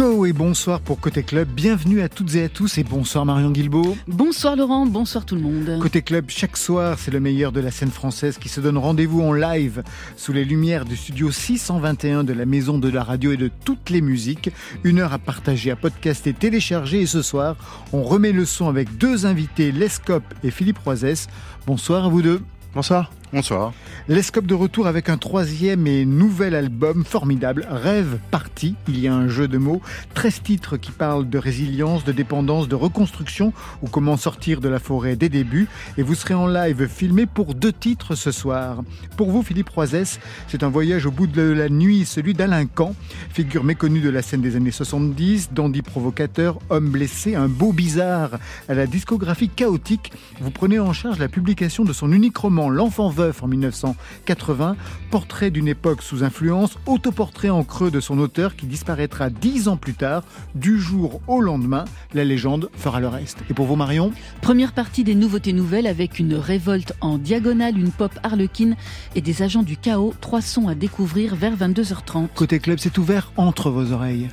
Go et bonsoir pour Côté Club. Bienvenue à toutes et à tous et bonsoir Marion Guilbault. Bonsoir Laurent, bonsoir tout le monde. Côté Club, chaque soir, c'est le meilleur de la scène française qui se donne rendez-vous en live sous les lumières du studio 621 de la Maison de la Radio et de toutes les musiques. Une heure à partager, à podcaster, télécharger et ce soir, on remet le son avec deux invités, Lescope et Philippe Roisès. Bonsoir à vous deux. Bonsoir. Bonsoir. L'escope de retour avec un troisième et nouvel album formidable, Rêve Parti. Il y a un jeu de mots, 13 titres qui parlent de résilience, de dépendance, de reconstruction ou comment sortir de la forêt des débuts. Et vous serez en live filmé pour deux titres ce soir. Pour vous, Philippe Roisès, c'est un voyage au bout de la nuit, celui d'Alain Camp, figure méconnue de la scène des années 70, dandy provocateur, homme blessé, un beau bizarre à la discographie chaotique. Vous prenez en charge la publication de son unique roman, L'enfant en 1980, portrait d'une époque sous influence, autoportrait en creux de son auteur qui disparaîtra dix ans plus tard, du jour au lendemain. La légende fera le reste. Et pour vous, Marion? Première partie des nouveautés nouvelles avec une révolte en diagonale, une pop harlequine et des agents du chaos. Trois sons à découvrir vers 22h30. Côté club, c'est ouvert entre vos oreilles.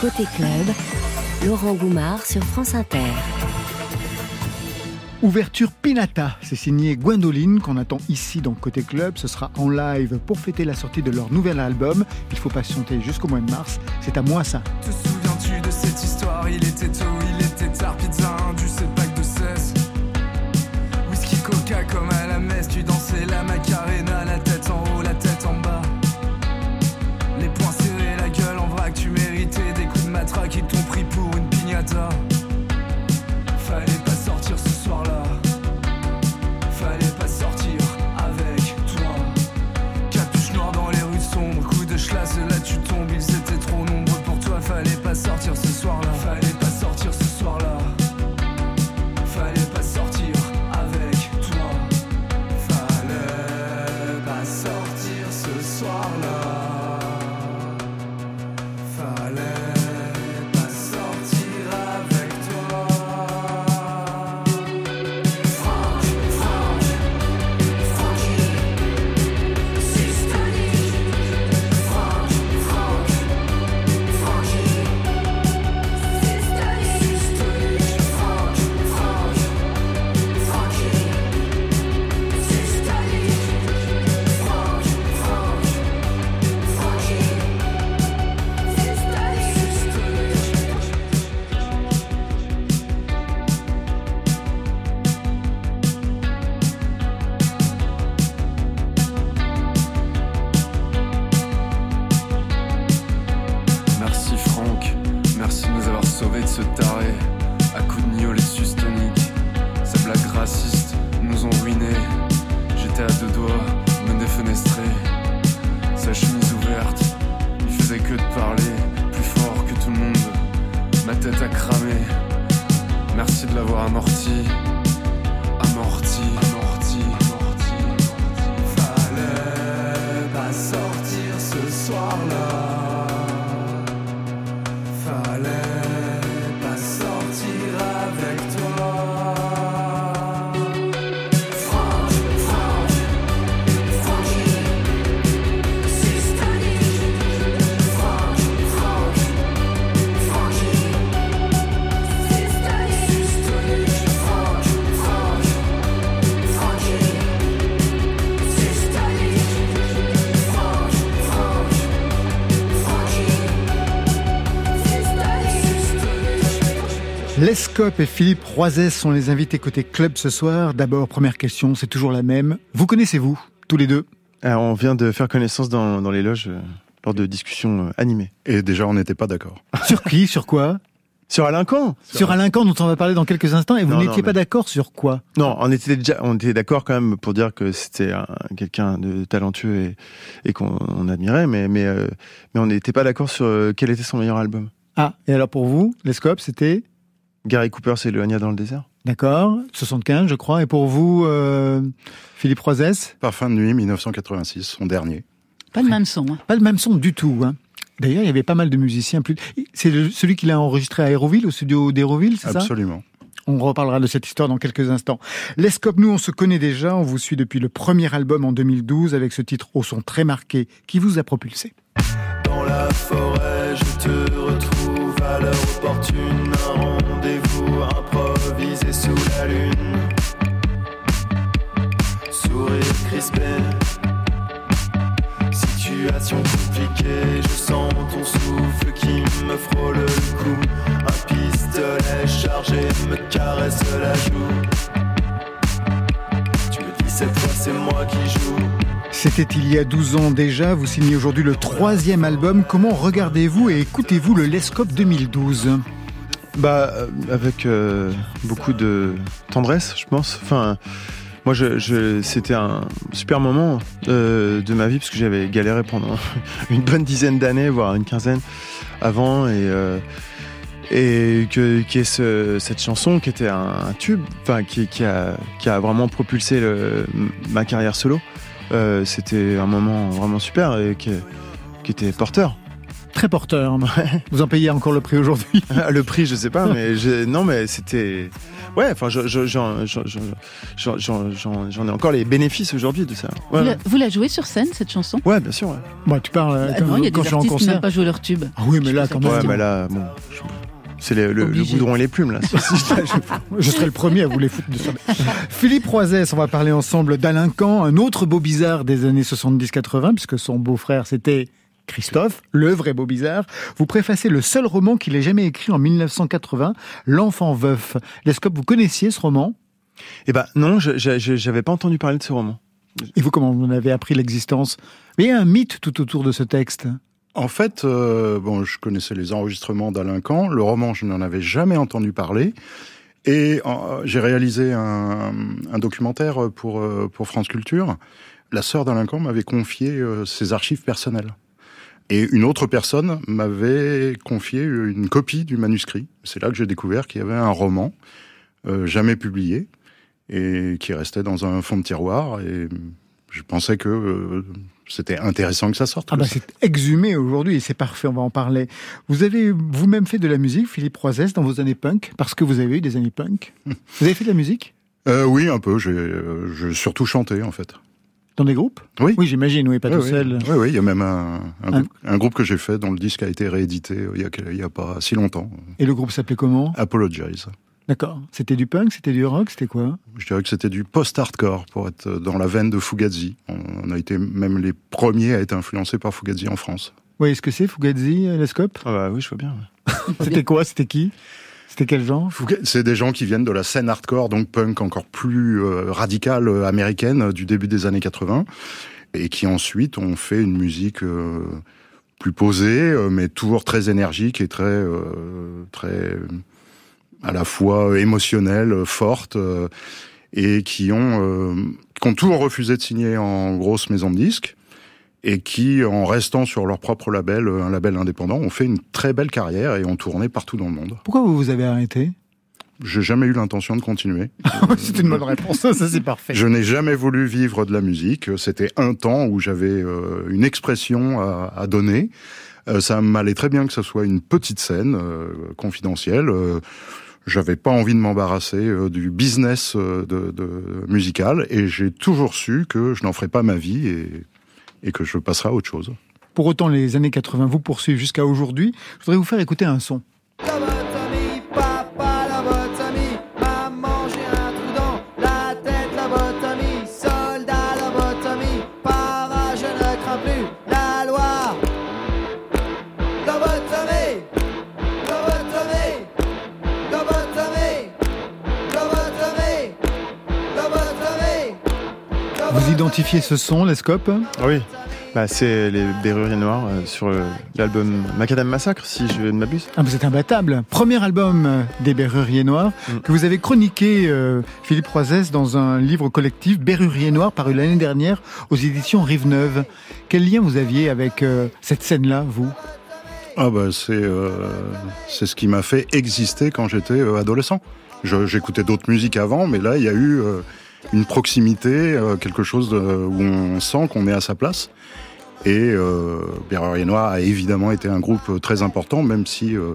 Côté club, Laurent Goumard sur France Inter. Ouverture Pinata, c'est signé Gwendoline qu'on attend ici dans Côté Club. Ce sera en live pour fêter la sortie de leur nouvel album. Il faut patienter jusqu'au mois de mars. C'est à moi ça. Te souviens-tu de cette histoire? Il était tôt, il était tard, pizza du pack de 16. Whisky coca comme à la messe, tu dansais la macarena, la tête en haut, la tête en bas. Les poings serrés, la gueule en vrac, tu méritais des coups de matraque qui t'ont pris pour une pignata. plus fort que tout le monde. Ma tête a cramé. Merci de l'avoir amorti. Lescope et Philippe Roisès sont les invités côté club ce soir. D'abord, première question, c'est toujours la même. Vous connaissez-vous, tous les deux Alors, On vient de faire connaissance dans, les loges euh, lors de discussions euh, animées. Et déjà, on n'était pas d'accord. sur qui Sur quoi sur Alain Camp. Sur Alain Camp, dont on va parler dans quelques instants. Et vous n'étiez pas d'accord sur quoi Non, on était déjà, on était d'accord quand même pour dire que c'était quelqu'un de talentueux et, qu'on admirait, mais mais euh, mais on n'était pas d'accord sur quel était son meilleur album. Ah, et alors pour vous, Lescope, c'était Gary Cooper, c'est le Hania dans le désert. D'accord, 75 je crois. Et pour vous, euh, Philippe Roisès? Parfum de nuit, 1986, son dernier. Pas le même son. Hein. Pas le même son du tout. Hein. D'ailleurs, il y avait pas mal de musiciens. Plus... C'est celui qu'il a enregistré à Aéroville, au studio d'Aéroville, c'est ça? Absolument. On reparlera de cette histoire dans quelques instants. L'escope, nous, on se connaît déjà. On vous suit depuis le premier album en 2012 avec ce titre au son très marqué qui vous a propulsé. Dans la forêt, je te retrouve l'heure opportune. Un rendez-vous improvisé sous la lune. Sourire crispé. Situation compliquée, je sens ton souffle qui me frôle le cou. Un pistolet chargé me caresse la joue. Tu me dis cette fois c'est moi qui joue. C'était il y a 12 ans déjà, vous signez aujourd'hui le troisième album. Comment regardez-vous et écoutez-vous le Lescope 2012 Bah, euh, avec euh, beaucoup de tendresse, je pense. Moi, c'était un super moment euh, de ma vie parce que j'avais galéré pendant une bonne dizaine d'années, voire une quinzaine avant, et que cette chanson qui était un, tube, qui, a vraiment propulsé ma carrière solo. Euh, c'était un moment vraiment super et qui, qui était porteur. Très porteur. Vous en payez encore le prix aujourd'hui? Le prix, je sais pas, mais je, non, mais c'était. Ouais, enfin, j'en ai encore les bénéfices aujourd'hui de ça. Ouais, vous, la, ouais. vous la jouez sur scène, cette chanson? Ouais, bien sûr. Ouais, Bah, tu parles Bah quand, Non, il y a quand des je suis en artistes qui concert. n'ont pas joué leur tube. Ah oui, mais là, quand même. ouais mais là, bon, je- c'est le, le, le goudron et les plumes là. Je- serai le premier à vous les foutre dessus. Philippe Roisès, on va parler ensemble d'Alain un autre beau bizarre des années 70-80, puisque son beau-frère c'était Christophe, le vrai beau bizarre. Vous préfacez le seul roman qu'il ait jamais écrit en 1980, L'enfant veuf. Lescope, vous connaissiez ce roman? Eh ben non, je- j'avais pas entendu parler de ce roman. Et vous, comment vous en avez appris l'existence? Mais il y a un mythe tout autour de ce texte. En fait, euh, bon, je connaissais les enregistrements d'Alain. Le roman, je n'en avais jamais entendu parler. Et euh, j'ai réalisé un, documentaire pour, euh, pour France Culture. La sœur d'Alain m'avait confié euh, ses archives personnelles. Et une autre personne m'avait confié une copie du manuscrit. C'est là que j'ai découvert qu'il y avait un roman jamais publié et qui restait dans un fond de tiroir. Et je pensais que c'était intéressant que ça sorte. Ah bah c'est exhumé aujourd'hui et c'est parfait, on va en parler. Vous avez vous-même fait de la musique, Philippe Roisès, dans vos années punk, parce que vous avez eu des années punk. Vous avez fait de la musique? Euh, oui, un peu. J'ai euh, j'ai surtout chanté, en fait. Dans des groupes? Oui. Oui, j'imagine, oui, pas oui, tout oui. seul. Oui, oui, il y a même un, un, Un- groupe, un groupe que j'ai fait dont le disque a été réédité euh, il y a, il y a pas si longtemps. Et le groupe s'appelait comment? Apologize. D'accord. C'était du punk, c'était du rock, c'était quoi? Je dirais que c'était du post-hardcore pour être dans la veine de Fugazi. On, a été même les premiers à être influencés par Fugazi en France. Oui, est-ce que c'est Fugazi, euh, Lescope Ah bah oui, je vois bien. ouais. C'était quoi? C'était qui? C'était quel genre? C'est des gens qui viennent de la scène hardcore, donc punk encore plus euh, radicale euh, américaine euh, du début des années 80, et qui ensuite ont fait une musique euh, plus posée, mais toujours très énergique et très, euh, très à la fois émotionnelle, euh, forte, euh, et qui ont, euh, qui ont toujours refusé de signer en grosse maison de disques. Et qui, en restant sur leur propre label, euh, un label indépendant, ont fait une très belle carrière et ont tourné partout dans le monde. Pourquoi vous vous avez arrêté? J'ai jamais eu l'intention de continuer. C'est une bonne réponse, ça c'est parfait. Je n'ai jamais voulu vivre de la musique. C'était un temps où j'avais euh, une expression à, à donner. Euh, ça m'allait très bien que ce soit une petite scène euh, confidentielle. Euh, j'avais pas envie de m'embarrasser euh, du business euh, de, de musical et j'ai toujours su que je n'en ferais pas ma vie et, et que je passerais à autre chose. Pour autant, les années 80 vous poursuivent jusqu'à aujourd'hui. Je voudrais vous faire écouter un son. Vous identifiez ce son, Lescope Ah oui. Bah, c'est les Berruriers Noirs euh, sur euh, l'album Macadam Massacre, si je ne m'abuse. Ah, vous êtes imbattable. Premier album euh, des Berruriers Noirs Mm. que vous avez chroniqué, euh, Philippe Roisès, dans un livre collectif Berruriers Noirs paru l'année dernière aux éditions Rive Neuve. Quel lien vous aviez avec euh, cette scène-là, vous? Ah bah c'est euh, c'est ce qui m'a fait exister quand j'étais euh, adolescent. Je- J'écoutais d'autres musiques avant, mais là il y a eu euh, une proximité, euh, quelque chose de- où on sent qu'on est à sa place. Et euh, Noir a évidemment été un groupe très important, même si euh,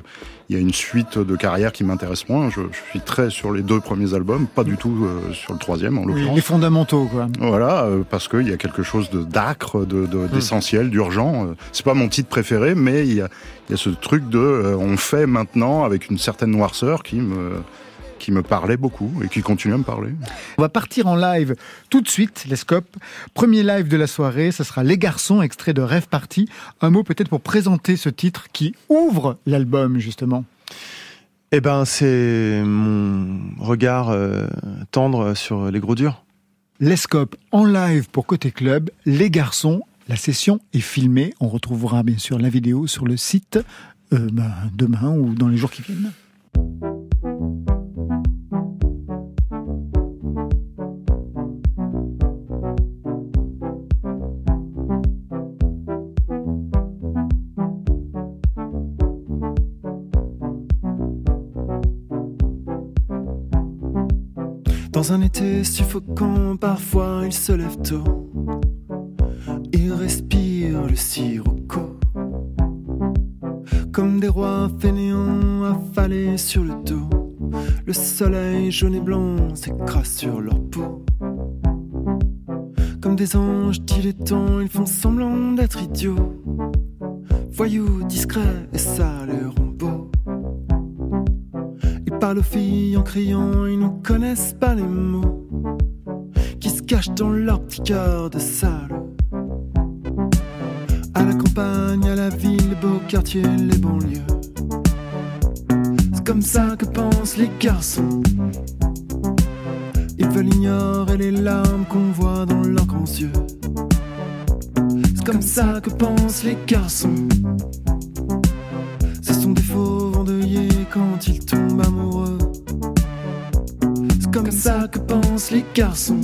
il y a une suite de carrière qui m'intéresse moins. Je, je, suis très sur les deux premiers albums, pas du tout euh, sur le troisième en l'occurrence. Les fondamentaux, quoi. Voilà, euh, parce qu'il y a quelque chose de d'acre, de, de, d'essentiel, d'urgent. Euh, C'est pas mon titre préféré, mais il y a, il y a ce truc de euh, on fait maintenant avec une certaine noirceur qui me qui me parlait beaucoup et qui continue à me parler. On va partir en live tout de suite, les scopes. Premier live de la soirée, ce sera Les Garçons, extrait de Rêve Party. Un mot peut-être pour présenter ce titre qui ouvre l'album, justement. Eh ben, c'est mon regard euh, tendre sur les gros durs. Les scopes en live pour Côté Club, Les Garçons. La session est filmée. On retrouvera bien sûr la vidéo sur le site euh, ben, demain ou dans les jours qui viennent. Dans un été suffocant, parfois il se lève tôt. Il respire le sirocco. Comme des rois fainéants affalés sur le dos. Le soleil jaune et blanc s'écrase sur leur peau. Comme des anges dilettants, ils font semblant d'être idiots. Voyous discrets et ça les parlent aux filles en criant, ils ne connaissent pas les mots qui se cachent dans leur petit cœur de sale. À la campagne, à la ville, les beaux quartiers, les banlieues. C'est comme ça que pensent les garçons. Ils veulent ignorer les larmes qu'on voit dans leurs grands yeux. C'est comme ça que pensent les garçons. Ce sont des faux endeuillés quand ils tombent que pensent les garçons.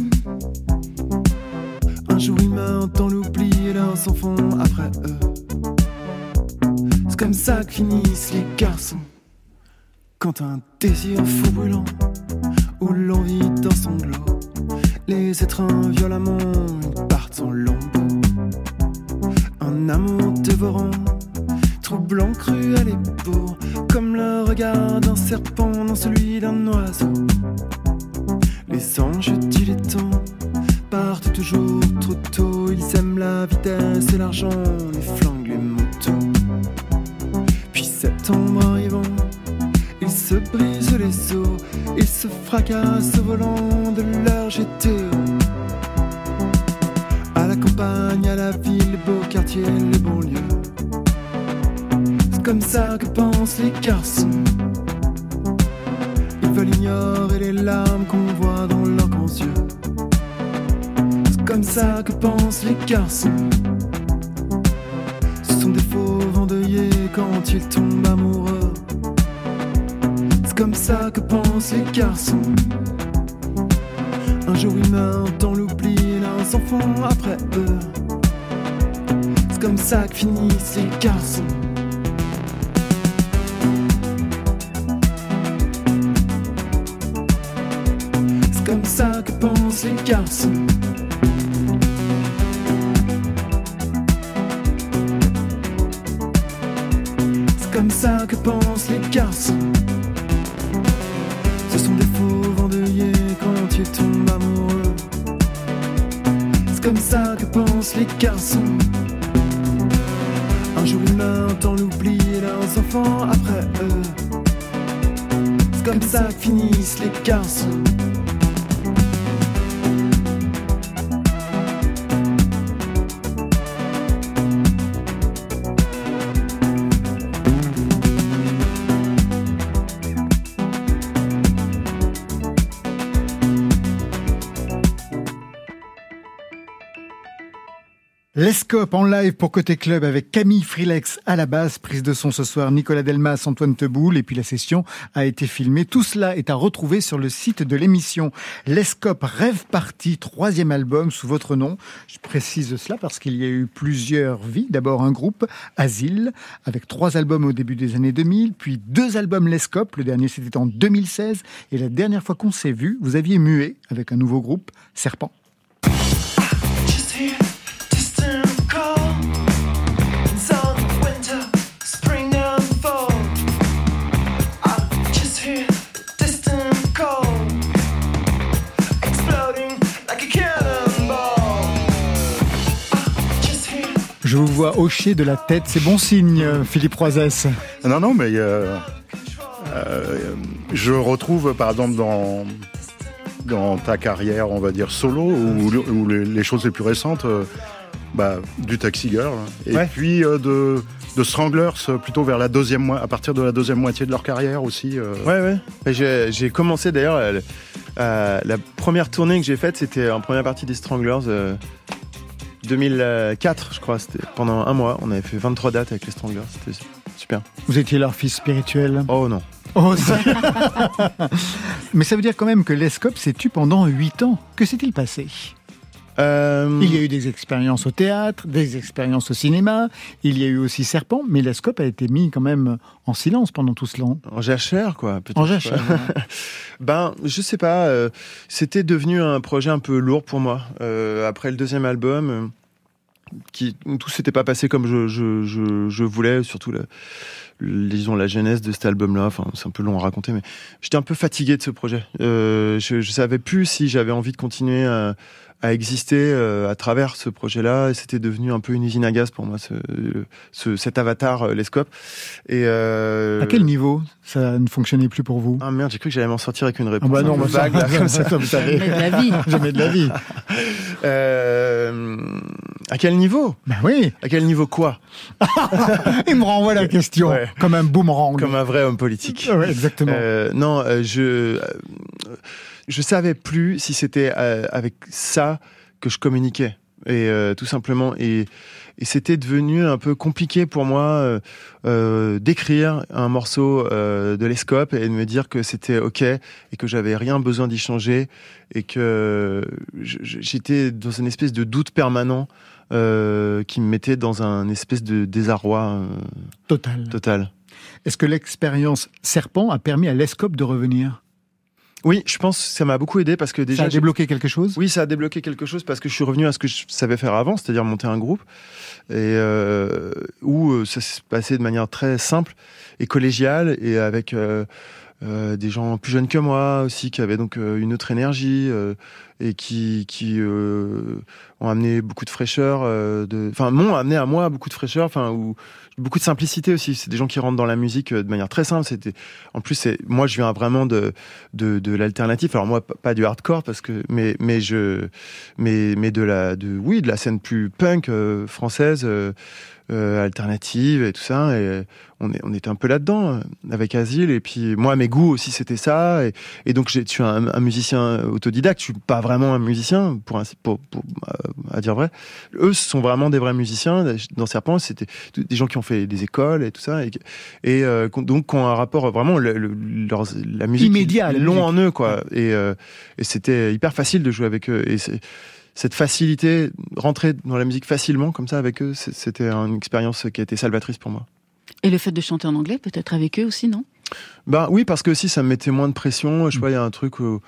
Un jour meurent dans l'oubli et leurs enfants après eux. C'est comme ça que finissent les garçons. Quand un désir fou brûlant ou l'envie d'un sanglot les étreint violemment, ils partent en lambeaux. Un amour dévorant, troublant, cruel et beau, comme le regard d'un serpent dans celui d'un oiseau. Les anges dilettants partent toujours trop tôt, ils aiment la vitesse et l'argent, les flingues, les motos. Puis septembre arrivant, ils se brisent les os, ils se fracassent au volant de leur GTO. À la campagne, à la ville, les beaux quartiers, les banlieues. C'est comme ça que pensent les garçons. Ils veulent ignorer les larmes qu'on voit dans leurs grands yeux. C'est comme ça que pensent les garçons. Ce sont des faux endeuillés quand ils tombent amoureux. C'est comme ça que pensent les garçons. Un jour ils meurent dans l'oubli et leurs enfants après eux. C'est comme ça que finissent les garçons. C'est comme ça que pensent les garçons. Ce sont des faux endeuillés quand ils tombent amoureux. C'est comme ça que pensent les garçons. Un jour ils meurent dans l'oubli et leurs enfants après eux. C'est comme ça que finissent les garçons. L'escope en live pour Côté Club avec Camille Frilex à la base, prise de son ce soir, Nicolas Delmas, Antoine Teboul, et puis la session a été filmée. Tout cela est à retrouver sur le site de l'émission. L'escope Rêve Party, troisième album sous votre nom. Je précise cela parce qu'il y a eu plusieurs vies. D'abord un groupe, Asile, avec trois albums au début des années 2000, puis deux albums L'escope, le dernier c'était en 2016, et la dernière fois qu'on s'est vu, vous aviez mué avec un nouveau groupe, Serpent. Je vous vois hocher de la tête, c'est bon signe, Philippe Roisès. Non, non, mais euh, euh, je retrouve, par exemple, dans, dans ta carrière, on va dire solo, ou, ou les, les choses les plus récentes, euh, bah, du Taxi Girl, et Ouais. puis euh, de, de Stranglers, plutôt vers la deuxième, à partir de la deuxième moitié de leur carrière aussi. euh. Ouais, ouais. J'ai commencé d'ailleurs, la première tournée que j'ai faite, c'était en première partie des Stranglers. Euh, 2004, je crois, c'était pendant un mois. On avait fait 23 dates avec les Stranglers, c'était super. Vous étiez leur fils spirituel. Oh non. Oh, ça- Mais ça veut dire quand même que l'ESCOP s'est tu pendant 8 ans. Que s'est-il passé? Euh, Il y a eu des expériences au théâtre, des expériences au cinéma, il y a eu aussi Serpent, mais l'ESCOP a été mis quand même en silence pendant tout cela. En jachère, quoi. En jachère. Ben, je sais pas. euh, C'était devenu un projet un peu lourd pour moi. Euh, après le deuxième album, qui tout s'était pas passé comme je, je, je, je voulais, surtout la, disons la genèse de cet album-là. Enfin, c'est un peu long à raconter, mais j'étais un peu fatigué de ce projet. Euh, je, je savais plus si j'avais envie de continuer à, à exister euh, à travers ce projet-là. Et c'était devenu un peu une usine à gaz pour moi, ce, ce, cet avatar, euh, l'escope. Et euh, À quel niveau ça ne fonctionnait plus pour vous? Ah merde, j'ai cru que j'allais m'en sortir avec une Ah réponse bah non, peu bah ça, vague, là, comme ça. ça, vous savez. Jamais de la vie. Jamais de la vie. Euh, à quel niveau Ben oui, À quel niveau quoi il me renvoie la question, Ouais. comme un boomerang. Comme un vrai homme politique. Ouais, exactement. Euh, non, euh, je euh, je savais plus si c'était euh, avec ça que je communiquais et euh, tout simplement et et c'était devenu un peu compliqué pour moi d'écrire un morceau euh, de l'escope et de me dire que c'était ok et que j'avais rien besoin d'y changer et que j'étais dans une espèce de doute permanent euh, qui me mettait dans un espèce de désarroi euh, Total. total. Est-ce que l'expérience Serpent a permis à l'ESCOP de revenir? Oui, je pense que ça m'a beaucoup aidé parce que déjà Ça a débloqué quelque chose? Oui, ça a débloqué quelque chose parce que je suis revenu à ce que je savais faire avant, c'est-à-dire monter un groupe, et euh, où ça s'est passé de manière très simple et collégiale, et avec euh, euh, des gens plus jeunes que moi aussi, qui avaient donc euh, une autre énergie euh, et qui, qui ont amené beaucoup de fraîcheur, de, enfin m'ont amené à moi beaucoup de fraîcheur, enfin ou beaucoup de simplicité aussi. C'est des gens qui rentrent dans la musique euh, de manière très simple. C'était, en plus, c'est moi je viens vraiment de de, de l'alternatif. Alors moi, pas du hardcore parce que, mais mais je, mais mais de la, de oui, de la scène plus punk euh, française, euh, alternative et tout ça. Et on est, on était un peu là-dedans avec Asile. Et puis moi, mes goûts aussi, c'était ça. Et, donc je suis un, un musicien autodidacte. Je suis pas vraiment un musicien pour, ainsi- pour, pour à dire vrai. Eux, ce sont vraiment des vrais musiciens. Dans Serpent, c'était des gens qui ont fait des écoles et tout ça, et, et euh, donc qui ont un rapport vraiment le, le- leur- la musique Immédiat musique. en eux quoi. Et, euh, et c'était hyper facile de jouer avec eux. Et cette facilité, rentrer dans la musique facilement comme ça avec eux, c'était une expérience qui a été salvatrice pour moi. Et le fait de chanter en anglais, peut-être avec eux aussi, non? Ben oui, parce que aussi ça me mettait moins de pression. Je sais pas, il y a un truc où,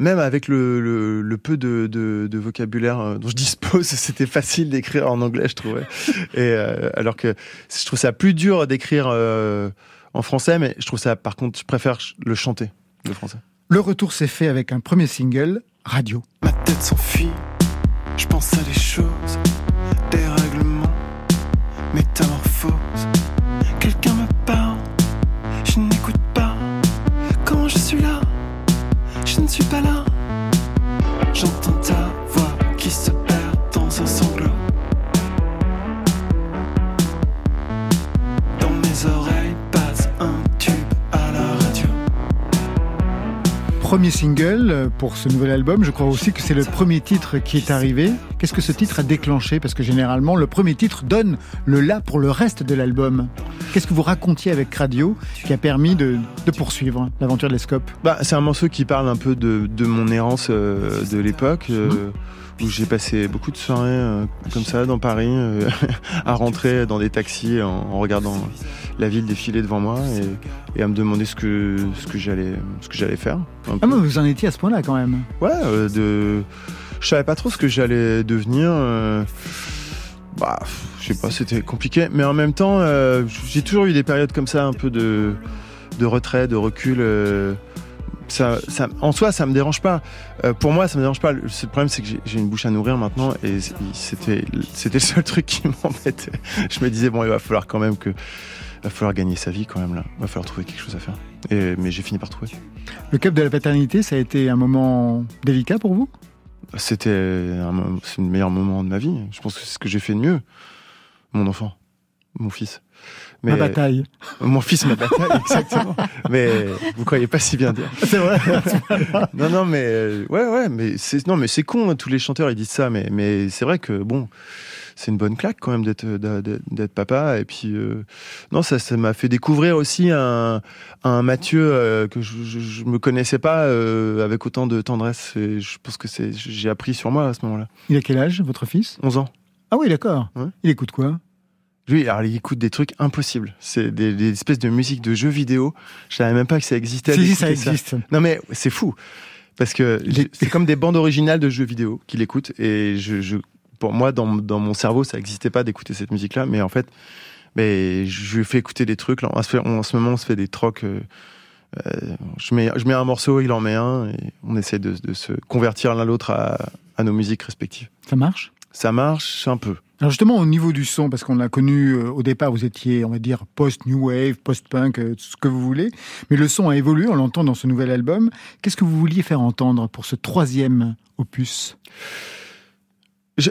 même avec le, le, le peu de, de, de vocabulaire euh, dont je dispose, c'était facile d'écrire en anglais, je trouvais. Et euh, alors que je trouve ça plus dur d'écrire euh, en français, mais je trouve ça, par contre, je préfère le chanter, le français. Le retour s'est fait avec un premier single, Radio. Ma tête s'enfuit, je pense à des choses, des règlements, métamorphose. Je ne suis pas là. J'entends ta voix qui se Premier single euh, pour ce nouvel album, je crois aussi que c'est le premier titre qui est arrivé. Qu'est-ce que ce titre a déclenché? Parce que généralement, le premier titre donne le là pour le reste de l'album. Qu'est-ce que vous racontiez avec Radio qui a permis de, de poursuivre l'aventure de l'Escope? Bah, c'est un morceau qui parle un peu de, de mon errance euh, de l'époque, euh, où j'ai passé beaucoup de soirées euh, comme ça dans Paris, euh, à rentrer dans des taxis en, en regardant la ville défiler devant moi et, et à me demander ce que ce que j'allais ce que j'allais faire. Ah mais vous en étiez à ce point-là quand même. Ouais, euh, de je savais pas trop ce que j'allais devenir. euh, Bah, je sais pas, c'était compliqué, mais en même temps, j'ai toujours eu des périodes comme ça, un peu de de retrait, de recul. Ça, ça, en soi, ça me dérange pas. Euh, pour moi, ça me dérange pas. Le seul problème, c'est que j'ai- une bouche à nourrir maintenant, et c'était, c'était le seul truc qui m'embêtait. Je me disais bon, il va falloir quand même que, il va falloir gagner sa vie quand même là. Il va falloir trouver quelque chose à faire. Et, mais j'ai fini par trouver. Le cap de la paternité, ça a été un moment délicat pour vous? C'était un, mo- c'est le meilleur moment de ma vie. Je pense que c'est ce que j'ai fait de mieux. Mon enfant, mon fils. Ma bataille. Mon fils, ma bataille, exactement. mais vous croyez pas si bien dire. C'est vrai. non, non, mais euh, ouais, ouais, mais c'est non, mais c'est con. hein, tous les chanteurs ils disent ça, mais mais c'est vrai que bon, c'est une bonne claque quand même d'être d'être d'être papa. Et puis euh, non, ça ça m'a fait découvrir aussi un un Mathieu euh, que je, je, je me connaissais pas euh, avec autant de tendresse. Et je pense que c'est j'ai appris sur moi à ce moment-là. Il a quel âge, votre fils? 11 ans. Ah oui, d'accord. Ouais. Il écoute quoi? Lui, alors, il écoute des trucs impossibles. C'est des, des espèces de musique de jeux vidéo. Je savais même pas que ça existait. Si, ça existe. Non mais c'est fou parce que Les- c'est comme des bandes originales de jeux vidéo qu'il écoute et je, je pour moi dans, dans mon cerveau ça n'existait pas d'écouter cette musique là mais en fait mais je lui fais écouter des trucs là en ce, en ce moment on se fait des trocs euh, euh, je mets je mets un morceau il en met un et on essaie de, de se convertir l'un l'autre à, à nos musiques respectives Ça marche? Ça marche un peu Alors justement, au niveau du son, parce qu'on l'a connu euh, au départ, vous étiez, on va dire, post-new wave, post-punk, euh, ce que vous voulez. Mais le son a évolué, on l'entend dans ce nouvel album. Qu'est-ce que vous vouliez faire entendre pour ce troisième opus? Je-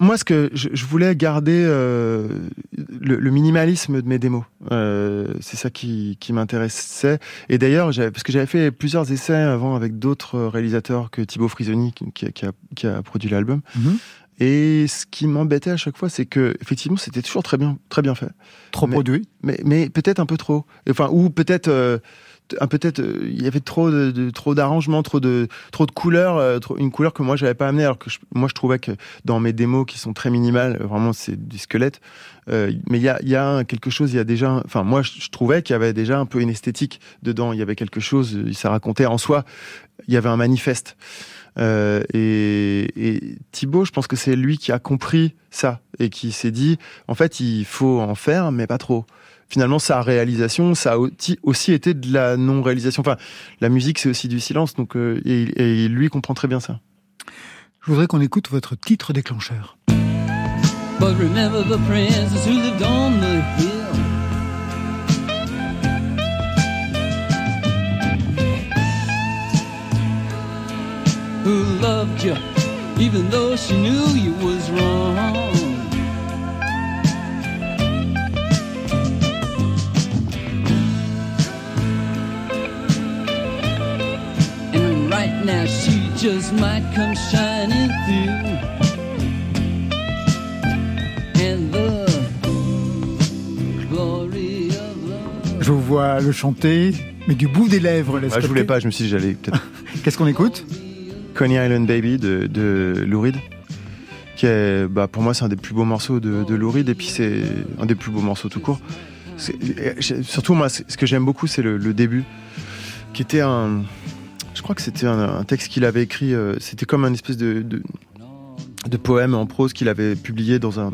moi, ce que je, je voulais garder euh, le, le minimalisme de mes démos. Euh, c'est ça qui, qui m'intéressait. Et d'ailleurs, parce que j'avais fait plusieurs essais avant avec d'autres réalisateurs que Thibaut Frisoni, qui, qui a- qui a, qui a produit l'album. Mhm. Et ce qui m'embêtait à chaque fois, c'est que effectivement, c'était toujours très bien, très bien fait. Trop Mais- produit Mais, mais peut-être un peu trop. Enfin, ou peut-être. euh, un peut-être euh, il y avait trop de, trop d'arrangements trop de trop de couleurs euh, une couleur que moi j'avais pas amené alors que moi je trouvais que dans mes démos qui sont très minimales euh, vraiment c'est du squelette mais il y a y a quelque chose il y a déjà enfin moi je, trouvais qu'il y avait déjà un peu une esthétique dedans il y avait quelque chose ça racontait en soi il y avait un manifeste et, et Thibaut, je pense que c'est lui qui a compris ça et qui s'est dit, en fait, il faut en faire, mais pas trop. Finalement, sa réalisation, ça a aussi- été de la non-réalisation. Enfin, la musique, c'est aussi du silence, donc euh, et, et lui comprend très bien ça. Je voudrais qu'on écoute votre titre déclencheur. But remember the princess who lived on the hill. Who loved you even though she knew you was wrong. Right now she just might come shining through. And the glory of love. Je vous vois le chanter, mais du bout des lèvres. Moi, je voulais pas, je me suis dit j'allais peut-être. Qu'est-ce qu'on écoute? Coney Island Baby de, de Lou Reed, qui est, bah, pour moi, c'est un des plus beaux morceaux de, de Lou Reed, et puis c'est un des plus beaux morceaux tout court. Surtout, moi, ce que j'aime beaucoup, c'est le, le début, qui était un. Je crois que c'était un, texte qu'il avait écrit, euh, c'était comme un espèce de, poème en prose qu'il avait publié dans un,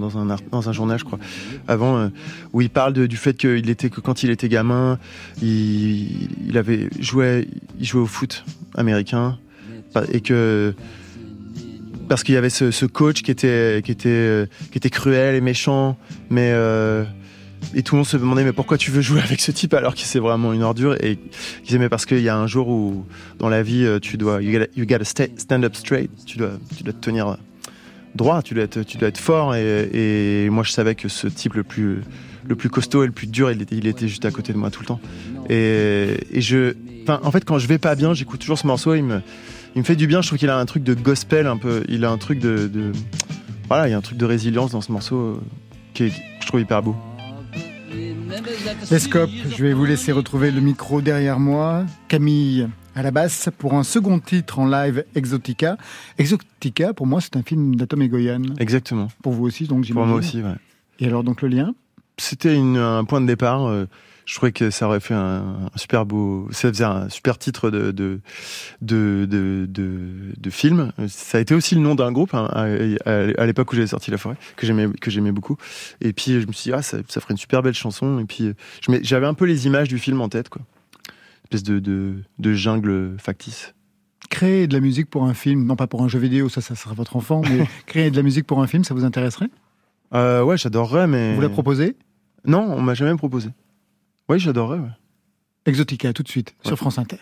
journal, je crois, avant, euh, où il parle du fait qu'il était, que quand il était gamin, il, avait joué, jouait au foot américain, et que parce qu'il y avait ce, coach euh, qui était cruel et méchant mais et tout le monde se demandait mais pourquoi tu veux jouer avec ce type alors que c'est vraiment une ordure et ils disaient mais parce qu'il y a un jour où dans la vie euh, tu dois you gotta, stand up straight tu dois tu dois te tenir droit tu dois être tu dois être fort et, moi je savais que ce type le plus le plus costaud et le plus dur il était juste à côté de moi tout le temps et, je en fait quand je vais pas bien j'écoute toujours ce morceau il me il me fait du bien. Je trouve qu'il a un truc de gospel un peu. Il a un truc de, voilà, il y a un truc de résilience dans ce morceau euh, qui je trouve hyper beau. Lescope, je vais vous laisser retrouver le micro derrière moi. Camille à la basse pour un second titre en live Exotica. Exotica, pour moi, c'est un film d'Atom et Goyan. Exactement. Pour vous aussi, donc Pour j'imagine. moi aussi. Ouais. Et alors, donc le lien? C'était un point de départ. euh, je trouvais que ça aurait fait un, un super beau, ça faisait un super titre de de de de, de, film. Ça a été aussi le nom d'un groupe hein, à, à- à l'époque où j'avais sorti La Forêt, que j'aimais que j'aimais beaucoup. Et puis je me suis dit ah ça, ça ferait une super belle chanson. Et puis j'avais un peu les images du film en tête quoi. espèce de, de, de jungle factice. Créer de la musique pour un film, non pas pour un jeu vidéo, ça, ça sera votre enfant, mais créer de la musique pour un film, ça vous intéresserait? Euh, ouais, j'adorerais, mais. Vous la proposez? Non, on m'a jamais proposé. Oui, j'adorerais. ouais. Exotica, tout de suite, sur. France Inter.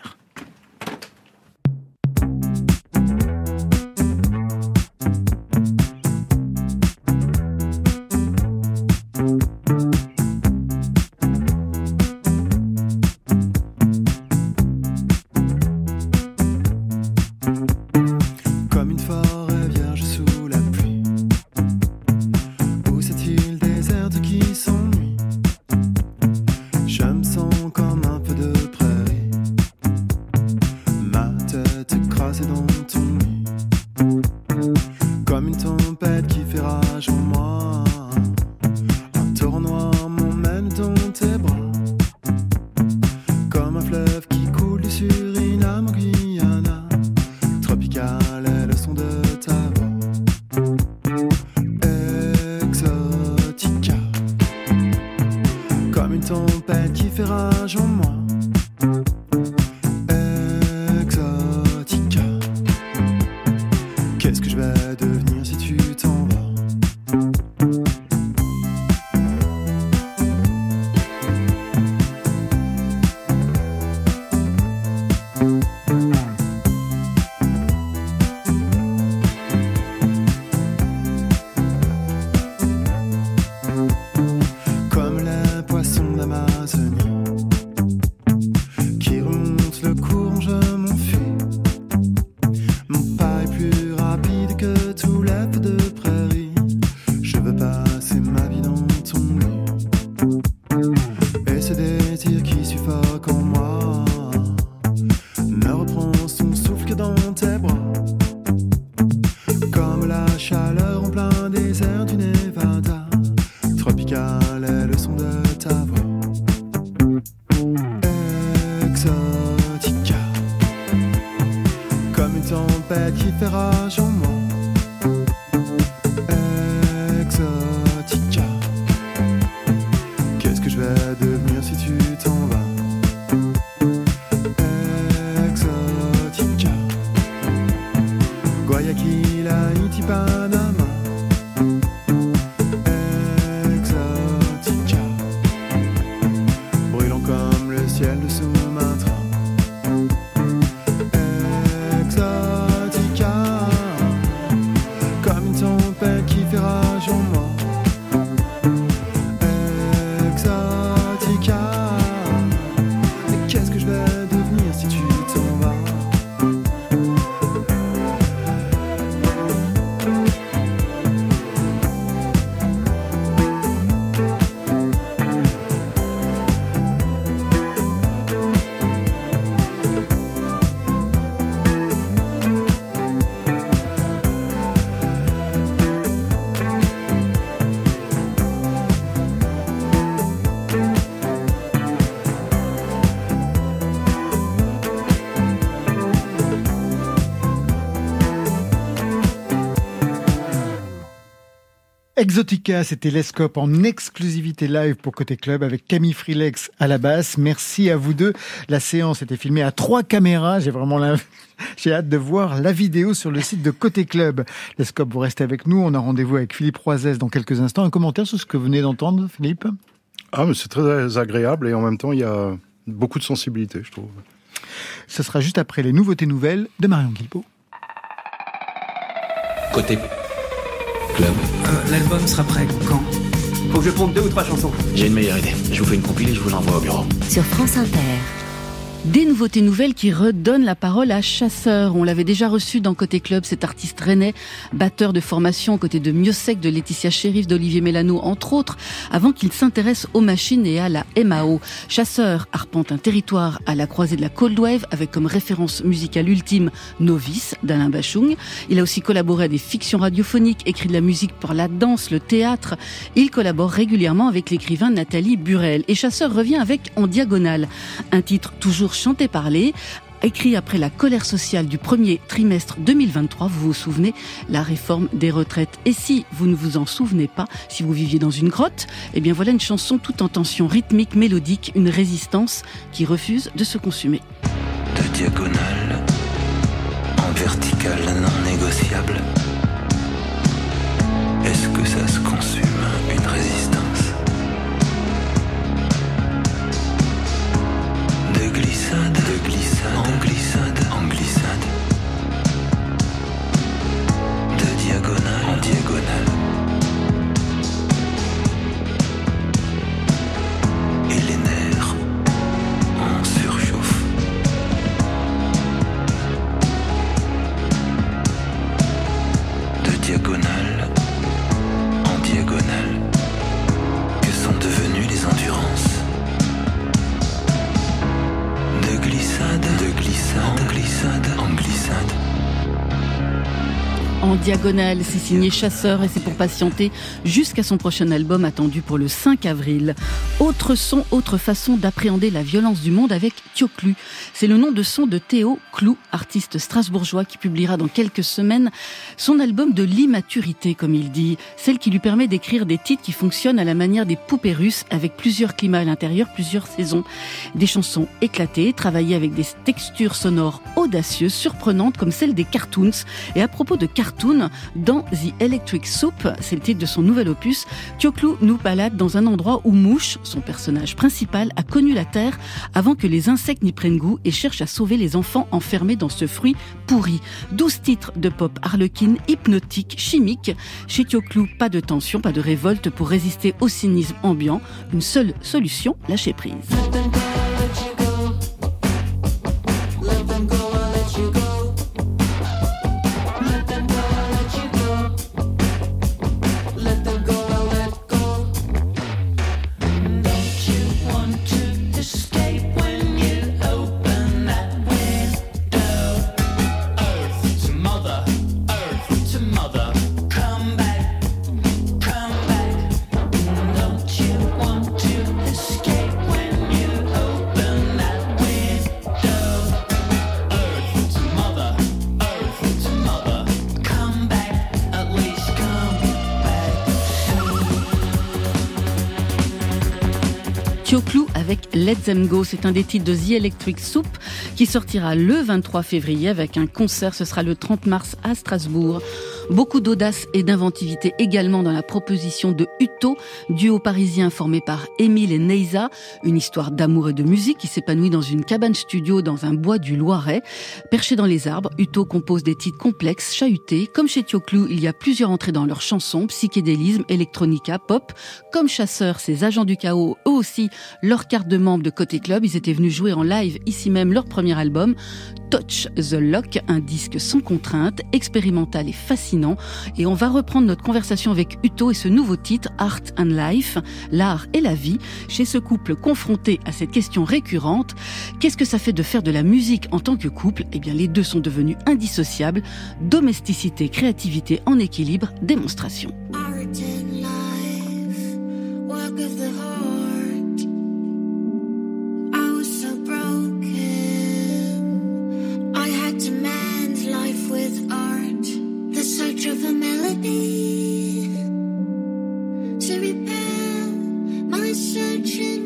Exotica, c'était l'Escope en exclusivité live pour Côté Club avec Camille Frilex à la basse. Merci à vous deux. La séance était filmée à trois caméras. J'ai vraiment la... J'ai hâte de voir la vidéo sur le site de Côté Club. L'Escope, vous restez avec nous. On a rendez-vous avec Philippe Roisès dans quelques instants. Un commentaire sur ce que vous venez d'entendre, Philippe? Ah, mais c'est très agréable et en même temps, il y a beaucoup de sensibilité, je trouve. Ce sera juste après les nouveautés nouvelles de Marion Guilbault. Côté club. Euh, L'album sera prêt quand Faut que je pompe deux ou trois chansons. J'ai une meilleure idée. Je vous fais une compile et je vous l'envoie au bureau. Sur France Inter. Des nouveautés nouvelles qui redonnent la parole à Chasseur. On l'avait déjà reçu dans Côté Club, cet artiste rennais, batteur de formation aux côtés de Miosec, de Laetitia Sheriff, d'Olivier Mélano, entre autres, avant qu'il s'intéresse aux machines et à la MAO. Chasseur arpente un territoire à la croisée de la Cold Wave avec comme référence musicale ultime Novice d'Alain Bachung. Il a aussi collaboré à des fictions radiophoniques, écrit de la musique pour la danse, le théâtre. Il collabore régulièrement avec l'écrivain Nathalie Burel. Et Chasseur revient avec En Diagonale, un titre toujours chanté parler écrit après la colère sociale du premier trimestre 2023. Vous vous souvenez, la réforme des retraites. Et si vous ne vous en souvenez pas, si vous viviez dans une grotte, eh bien voilà une chanson tout en tension rythmique, mélodique, une résistance qui refuse de se consumer. De diagonale en verticale non négociable. Est-ce que ça se consume? Glissade, de glissade, en glissade, diagonale, c'est signé Chasseur et c'est pour patienter jusqu'à son prochain album attendu pour le 5 avril. Autre son, autre façon d'appréhender la violence du monde avec Thioclu. C'est le nom de son de Théo Clou, artiste strasbourgeois qui publiera dans quelques semaines son album de l'immaturité, comme il dit. Celle qui lui permet d'écrire des titres qui fonctionnent à la manière des poupées russes avec plusieurs climats à l'intérieur, plusieurs saisons. Des chansons éclatées, travaillées avec des textures sonores audacieuses, surprenantes comme celles des cartoons. Et à propos de cartoons, dans The Electric Soup, c'est le titre de son nouvel opus, Thioclou nous balade dans un endroit où Mouche, son personnage principal, a connu la Terre avant que les insectes n'y prennent goût et cherche à sauver les enfants enfermés dans ce fruit pourri. 12 titres de pop harlequin, hypnotique, chimique. Chez Thioclou, pas de tension, pas de révolte pour résister au cynisme ambiant. Une seule solution, lâcher prise. Avec Let Them Go. C'est un des titres de The Electric Soup qui sortira le 23 février avec un concert. Ce sera le 30 mars à Strasbourg. Beaucoup d'audace et d'inventivité également dans la proposition de Uto, duo parisien formé par Émile et Neiza, une histoire d'amour et de musique qui s'épanouit dans une cabane studio dans un bois du Loiret. Perché dans les arbres, Uto compose des titres complexes, chahutés. Comme chez Thioclou, il y a plusieurs entrées dans leurs chansons, psychédélisme, électronica, pop. Comme Chasseurs, ces agents du chaos, eux aussi, leur carte de membre de Côté Club, ils étaient venus jouer en live ici même leur premier album. Touch the Lock, un disque sans contrainte, expérimental et fascinant. Et on va reprendre notre conversation avec Uto et ce nouveau titre, Art and Life, l'art et la vie, chez ce couple confronté à cette question récurrente. Qu'est-ce que ça fait de faire de la musique en tant que couple? Eh bien, les deux sont devenus indissociables. Domesticité, créativité en équilibre, démonstration. With art. The search of a melody to repair my search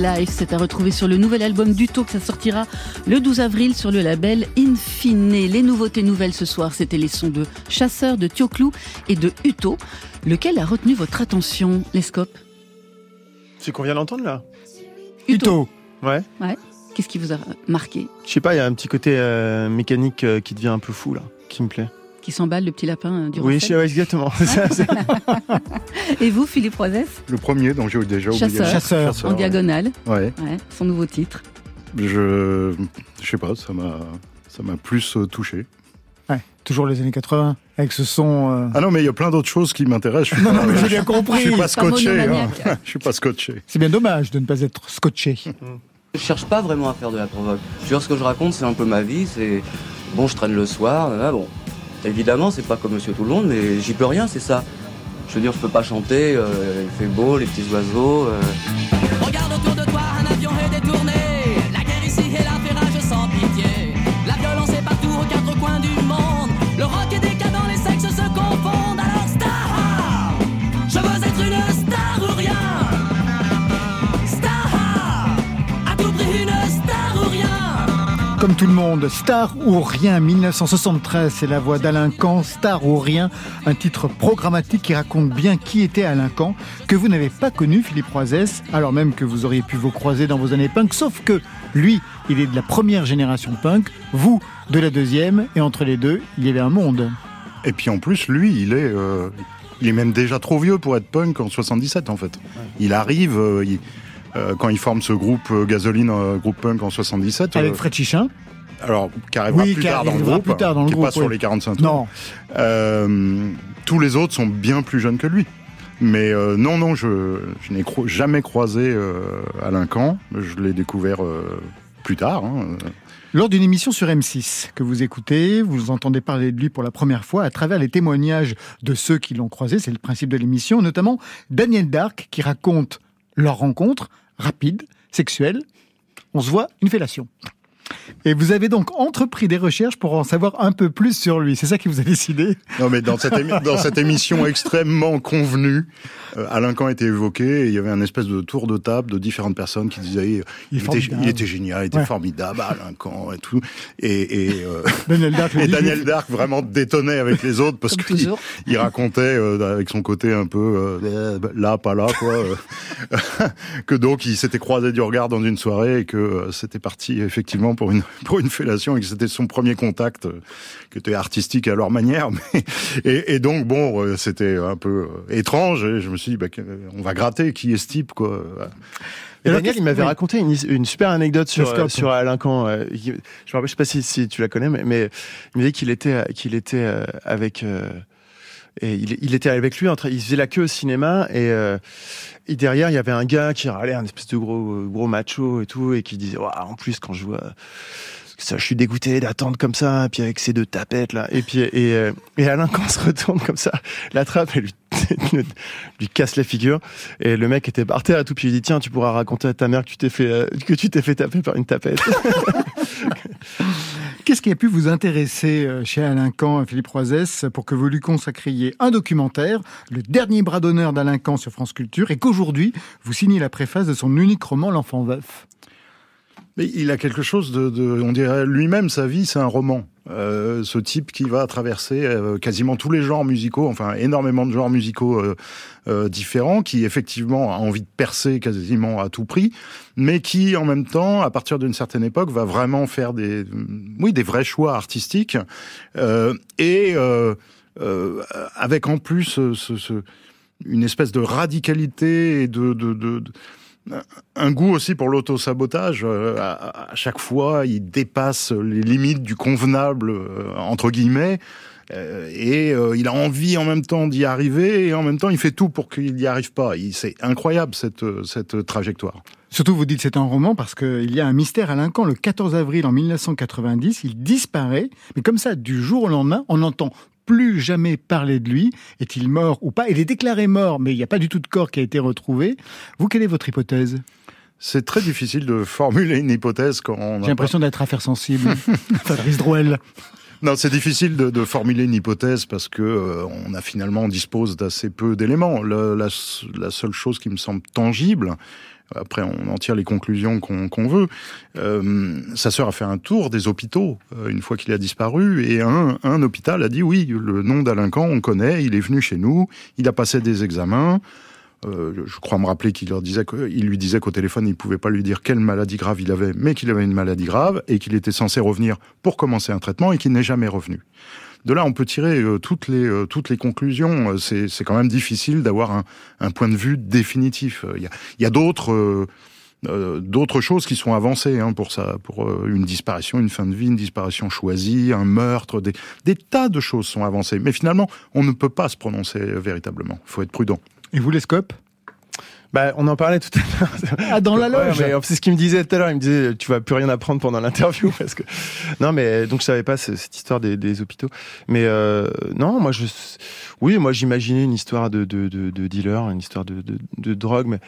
Life. C'est à retrouver sur le nouvel album du Taux que ça sortira le 12 avril sur le label Infine. Les nouveautés nouvelles ce soir, c'était les sons de Chasseur, de Tioclou et de Uto. Lequel a retenu votre attention, les scopes C'est qu'on vient d'entendre là? Uto. Ouais. Ouais. Qu'est-ce qui vous a marqué? Je sais pas, il y a un petit côté euh, mécanique euh, qui devient un peu fou là, qui me plaît. Qui s'emballe le petit lapin euh, du Oui, Rossel je- ouais, exactement. Et vous, Philippe Rosès Le premier, dont j'ai déjà oublié. Chasseur, Chasseur. en diagonale. Ouais. Ouais, son nouveau titre. Je, je sais pas, ça m'a, ça m'a plus euh, touché. Ouais, toujours les années 80, avec ce son. euh, Ah non, mais il y a plein d'autres choses qui m'intéressent. Non, non, mais j'ai bien compris. Je suis pas scotché. hein. Je suis pas scotché. C'est bien dommage de ne pas être scotché. Je cherche pas vraiment à faire de la provoque. Je veux dire, ce que je raconte, c'est un peu ma vie. C'est bon, je traîne le soir. Là, bon, évidemment, c'est pas comme Monsieur Tout le Monde, mais j'y peux rien, c'est ça. Je veux dire, je peux pas chanter. euh, il fait beau, les petits oiseaux. euh. Comme tout le monde, Star ou Rien, 1973, c'est la voix d'Alain Camp, Star ou Rien, un titre programmatique qui raconte bien qui était Alain Camp, que vous n'avez pas connu, Philippe Roisès, alors même que vous auriez pu vous croiser dans vos années punk, sauf que lui, il est de la première génération punk, vous de la deuxième, et entre les deux, il y avait un monde. Et puis en plus, lui, il est, euh, il est même déjà trop vieux pour être punk en 77 en fait. Il arrive, euh, il- quand il forme ce groupe euh, Gasoline, euh, groupe punk en 77. Avec euh, Fred Chichin alors, qui arrivera Oui, plus qui tard dans le groupe, plus tard dans le qui groupe, pas sur oui. les 45 tours. Non. Euh, tous les autres sont bien plus jeunes que lui. Mais euh, non, non, je, je n'ai cro- jamais croisé euh, Alain Camp. Je l'ai découvert euh, plus tard. hein. Lors d'une émission sur M6 que vous écoutez, vous entendez parler de lui pour la première fois à travers les témoignages de ceux qui l'ont croisé, c'est le principe de l'émission, notamment Daniel Dark qui raconte leur rencontre rapide, sexuelle. On se voit, une fellation. Et vous avez donc entrepris des recherches pour en savoir un peu plus sur lui. C'est ça qui vous a décidé? Non, mais dans cette, émi- dans cette émission extrêmement convenue, euh, Alain Camp était évoqué et il y avait un espèce de tour de table de différentes personnes qui disaient il, Il était, formidable. il était génial, il était Ouais. formidable, Alain Camp et tout. Et, et, euh, Daniel Dark et. Daniel Dark vraiment détonnait avec les autres parce qu'il il racontait euh, avec son côté un peu euh, là, pas là, quoi. euh, que donc il s'était croisé du regard dans une soirée et que euh, c'était parti effectivement pour une pour une fellation et que c'était son premier contact euh, qui était artistique à leur manière. Mais, et, et donc bon, euh, c'était un peu euh, étrange. Et je me suis dit, bah, on va gratter qui est ce type, quoi. Et Daniel, il m'avait oui. raconté une, une super anecdote sur, euh, sur Alain Camp. euh, qui- Je je sais pas si, si tu la connais, mais, mais il me disait qu'il était, qu'il était euh, avec. Et il, il était avec lui, il faisait la queue au cinéma et, euh, et derrière il y avait un gars qui râlait, un espèce de gros gros macho et tout, et qui disait Ouah, en plus quand je vois ça, je suis dégoûté d'attendre comme ça, puis avec ces deux tapettes là, et puis et, euh, et Alain quand se retourne comme ça, l'attrape et lui lui casse la figure, et le mec était par terre et tout, puis il dit tiens tu pourras raconter à ta mère que tu t'es fait euh, que tu t'es fait taper par une tapette. Qu'est-ce qui a pu vous intéresser euh, chez Alain Camp, Philippe Roisès, pour que vous lui consacriez un documentaire, le dernier bras d'honneur d'Alain Camp sur France Culture, et qu'aujourd'hui, vous signez la préface de son unique roman L'enfant veuf? Il a quelque chose de, de on dirait lui-même sa vie, c'est un roman. Euh, ce type qui va traverser euh, quasiment tous les genres musicaux, enfin énormément de genres musicaux euh, différents, qui effectivement a envie de percer quasiment à tout prix, mais qui en même temps, à partir d'une certaine époque, va vraiment faire des, oui, des vrais choix artistiques et avec en plus une espèce de radicalité et de- un goût aussi pour l'auto-sabotage. Euh, à, chaque fois, il dépasse les limites du convenable, euh, entre guillemets. Euh, et il a envie en même temps d'y arriver et en même temps il fait tout pour qu'il n'y arrive pas. C'est incroyable cette, cette trajectoire. Surtout, vous dites c'est un roman parce qu'il y a un mystère à Lincoln. Le 14 avril en 1990, il disparaît, mais comme ça, du jour au lendemain, on n'entend plus jamais parler de lui. Est-il mort ou pas? Il est déclaré mort, mais il n'y a pas du tout de corps qui a été retrouvé. Vous, quelle est votre hypothèse? C'est très difficile de formuler une hypothèse quand on J'ai l'impression d'être affaire sensible. Fabrice Drouel. Non, c'est difficile de, de formuler une hypothèse parce que euh, on a finalement on dispose d'assez peu d'éléments. La seule chose qui me semble tangible, après on en tire les conclusions qu'on veut. Euh, sa sœur a fait un tour des hôpitaux euh, une fois qu'il a disparu et un, un hôpital a dit oui, le nom Camp on connaît, il est venu chez nous, il a passé des examens. Euh, je crois me rappeler qu'il leur disait qu'il lui disait qu'au téléphone il pouvait pas lui dire quelle maladie grave il avait, mais qu'il avait une maladie grave et qu'il était censé revenir pour commencer un traitement et qu'il n'est jamais revenu. De là, on peut tirer euh, toutes les euh, toutes les conclusions. Euh, C'est c'est quand même difficile d'avoir un, un point de vue définitif. Il y a, y a d'autres euh, d'autres choses qui sont avancées hein, pour ça, pour une disparition, une fin de vie, une disparition choisie, un meurtre, des, des tas de choses sont avancées. Mais finalement, on ne peut pas se prononcer véritablement. Il faut être prudent. Et vous, les scopes? Bah, on en parlait tout à l'heure. Ah, dans la loge Ouais, C'est ce qu'il me disait tout à l'heure. Il me disait, tu vas plus rien apprendre pendant l'interview parce que non, mais donc je savais pas ce- cette histoire des, des hôpitaux. Mais euh, non, moi je, oui, moi j'imaginais une histoire de, de, de, de dealer, une histoire de, de, de drogue, mais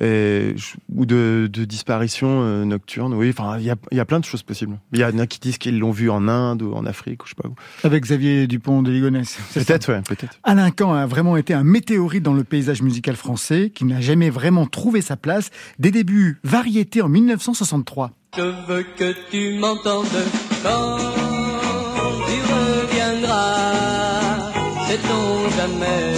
et ou de, de disparition euh, nocturne. Oui, enfin il y a, il y a plein de choses possibles. Il y en a qui disent qu'ils l'ont vu en Inde ou en Afrique ou je sais pas où. Avec Xavier Dupont de Ligonnès. c'est Peut-être, ouais, peut-être. Alain Camp a vraiment été un météorite dans le paysage musical français, qui n'a jamais vraiment trouvé sa place. Des débuts variétés en 1963. Je veux que tu m'entendes quand tu reviendras. Sait-on jamais,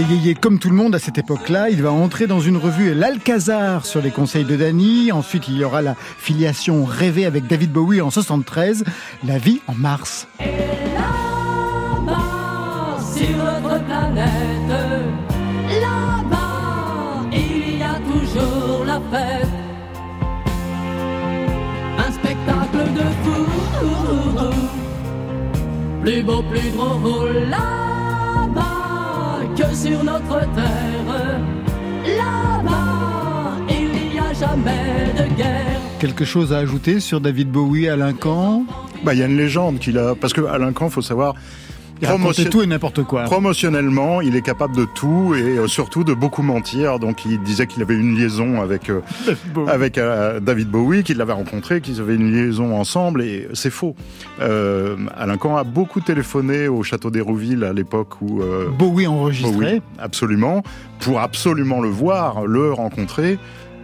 était yéyé comme tout le monde à cette époque-là. Il va entrer dans une revue L'Alcazar sur les conseils de Dany. Ensuite, il y aura la filiation rêvée avec David Bowie en 73. La vie en mars. Là-bas, sur notre planète, là-bas, il y a toujours la fête. Un spectacle de fou, plus beau, plus drôle, que sur notre terre. Là-bas, il n'y a jamais de guerre. Quelque chose à ajouter sur David Bowie, Alain Camp Bah, il y a une légende qu'il a, parce que Alain Camp, faut savoir. Promotion- tout et n'importe quoi. Promotionnellement, il est capable de tout et euh, surtout de beaucoup mentir. Donc, il disait qu'il avait une liaison avec euh, avec euh, David Bowie, qu'il l'avait rencontré, qu'ils avaient une liaison ensemble et c'est faux. Euh, Alain Camp a beaucoup téléphoné au château d'Hérouville à l'époque où Bowie enregistré. Bowie, absolument, pour absolument le voir, le rencontrer.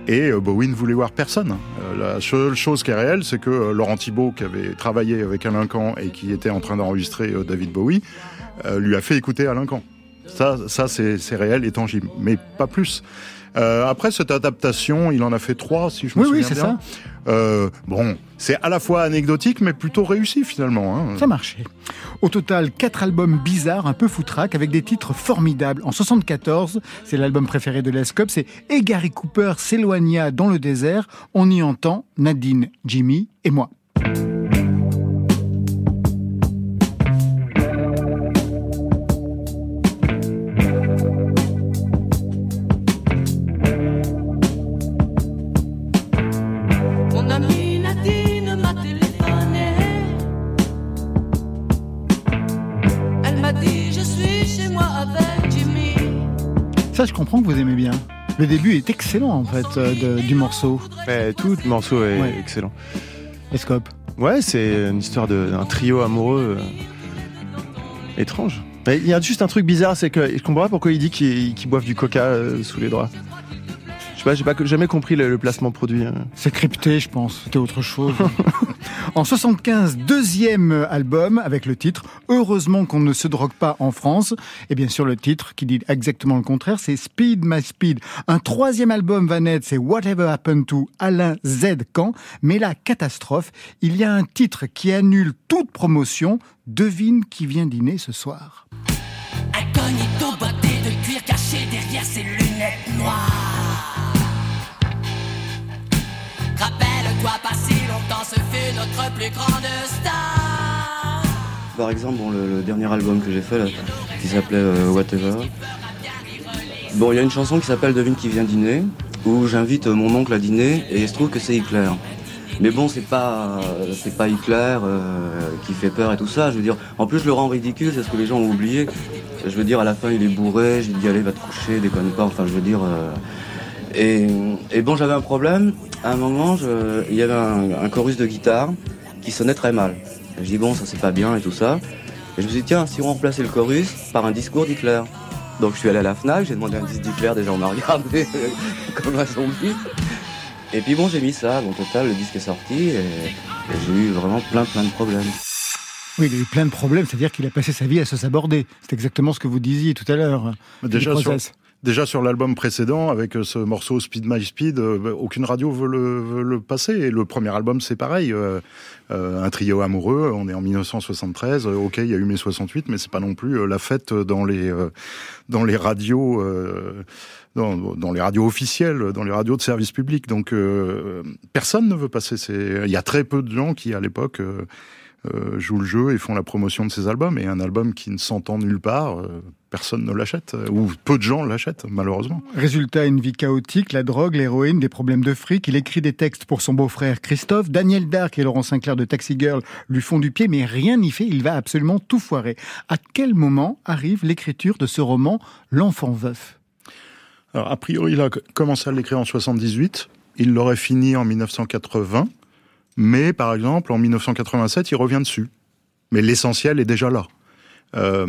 Et euh, Bowie ne voulait voir personne. Euh, la seule chose qui est réelle, c'est que euh, Laurent Thibault, qui avait travaillé avec Alain Camp et qui était en train d'enregistrer David Bowie, lui a fait écouter Alain Camp. Ça, ça c'est réel et tangible, mais pas plus. Euh, après cette adaptation, il en a fait trois, si je me Oui, oui, souviens c'est bien. Euh, bon, c'est à la fois anecdotique, mais plutôt réussi finalement. Hein. Ça marchait. Au total, quatre albums bizarres, un peu foutraques, avec des titres formidables. En 74, c'est l'album préféré de l'Escope, c'est Et Gary Cooper s'éloigna dans le désert. On y entend Nadine, Jimmy et moi. Le début est excellent, en fait, euh, de- du morceau. Mais tout le morceau est Ouais. excellent. Escope. Ouais, c'est une histoire de- d'un trio amoureux euh, étrange. Il y a juste un truc bizarre, c'est que je comprends pas pourquoi il dit qu'ils qu'ils boivent du coca euh, sous les draps. Je sais pas, j'ai pas jamais compris le, le placement produit. hein. C'est crypté, je pense. C'était autre chose. en 75, deuxième album avec le titre Heureusement qu'on ne se drogue pas en France. Et bien sûr, le titre qui dit exactement le contraire, c'est Speed My Speed. Un troisième album va naître, c'est Whatever Happened to Alain Z. Camp. Mais la catastrophe, il y a un titre qui annule toute promotion. Devine qui vient dîner ce soir. Pas si longtemps, notre plus star? Par exemple, bon, le, dernier album que j'ai fait, qui s'appelait euh, Whatever. Bon, il y a une chanson qui s'appelle Devine qui vient dîner, où j'invite euh, mon oncle à dîner, et il se trouve que c'est Hitler. Mais bon, c'est pas, c'est pas Hitler euh, qui fait peur et tout ça. Je veux dire, en plus, je le rends ridicule, c'est ce que les gens ont oublié. Je veux dire, à la fin, il est bourré. J'ai dit, allez, va te coucher, déconne pas. Enfin, je veux dire. euh, et, et bon, j'avais un problème. À un moment, je- il y avait un, un chorus de guitare qui sonnait très mal. Je dis, bon, ça c'est pas bien et tout ça. Et je me suis dit, tiens, si on remplaçait le chorus par un discours d'Hitler. Donc je suis allé à la FNAC, j'ai demandé un disque d'Hitler, déjà on m'a regardé comme un zombie. Et puis bon, j'ai mis ça, bon, au total, le disque est sorti et, et j'ai eu vraiment plein plein de problèmes. Oui, il a eu plein de problèmes, c'est-à-dire qu'il a passé sa vie à se saborder. C'est exactement ce que vous disiez tout à l'heure. Déjà sur. Déjà sur l'album précédent, avec euh, ce morceau Speed My Speed, euh, aucune radio veut le, veut le passer. Et le premier album, c'est pareil. euh, un trio amoureux, on est en 1973. euh, ok, il y a eu mai 68, mais c'est pas non plus la fête dans les, radios. dans, les radios officielles, dans les radios de service public. Donc personne ne veut passer. Il y a très peu de gens qui, à l'époque, jouent le jeu et font la promotion de ces albums. Et un album qui ne s'entend nulle part, euh, personne ne l'achète, euh, ou peu de gens l'achètent, malheureusement. Résultat, une vie chaotique, la drogue, l'héroïne, des problèmes de fric. Il écrit des textes pour son beau-frère Christophe. Daniel Dark et Laurent Sinclair de Taxi Girl lui font du pied, mais rien n'y fait. Il va absolument tout foirer. À quel moment arrive l'écriture de ce roman, L'enfant veuf? Alors, a priori, il a commencé à l'écrire en 78. Il l'aurait fini en 1980. Mais, par exemple, en 1987, il revient dessus. Mais l'essentiel est déjà là. Euh,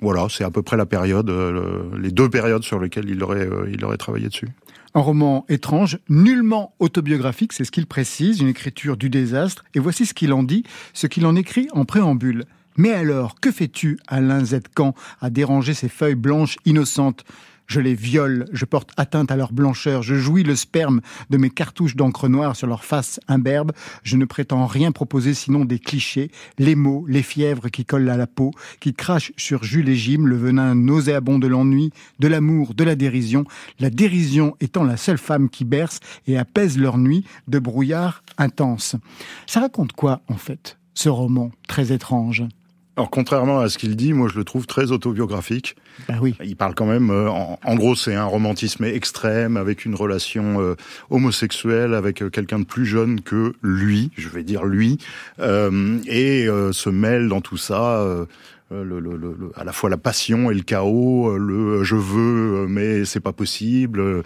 voilà, c'est à peu près la période, euh, le- les deux périodes sur lesquelles il aurait, euh, il aurait travaillé dessus. Un roman étrange, nullement autobiographique, c'est ce qu'il précise, une écriture du désastre. Et voici ce qu'il en dit, ce qu'il en écrit en préambule. Mais alors, que fais-tu, Alain Z. Camp, à déranger ces feuilles blanches innocentes? Je les viole, je porte atteinte à leur blancheur, je jouis le sperme de mes cartouches d'encre noire sur leur face imberbe. Je ne prétends rien proposer sinon des clichés, les mots, les fièvres qui collent à la peau, qui crachent sur Jules et Jim le venin nauséabond de l'ennui, de l'amour, de la dérision, la dérision étant la seule femme qui berce et apaise leur nuit de brouillard intense. Ça raconte quoi, en fait, ce roman très étrange? Alors, contrairement à ce qu'il dit, moi, je le trouve très autobiographique. Bah oui. Il parle quand même, euh, en, en gros, c'est un romantisme extrême avec une relation euh, homosexuelle avec euh, quelqu'un de plus jeune que lui, je vais dire lui, euh, et euh, se mêle dans tout ça. euh, le, le- le- le- à la fois la passion et le chaos, le je veux mais c'est pas possible,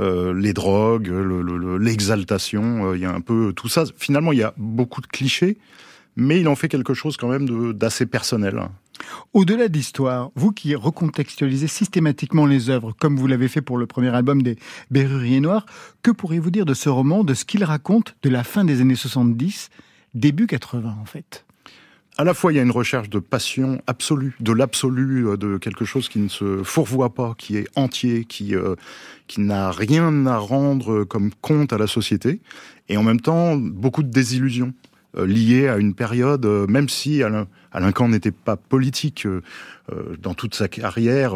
euh, les drogues, le- le- le- l'exaltation, il y a un peu tout ça. Finalement, il y a beaucoup de clichés, mais il en fait quelque chose quand même d'assez personnel. Au-delà de l'histoire, vous qui recontextualisez systématiquement les œuvres, comme vous l'avez fait pour le premier album des Berruriers Noirs, que pourriez-vous dire de ce roman, de ce qu'il raconte de la fin des années 70, début 80 en fait? À la fois, il y a une recherche de passion absolue, de l'absolu, euh, de quelque chose qui ne se fourvoie pas, qui est entier, qui, euh, qui n'a rien à rendre comme compte à la société, et en même temps, beaucoup de désillusions euh, liées à une période, euh, même si Alain, Alain Kahn n'était pas politique euh, dans toute sa carrière,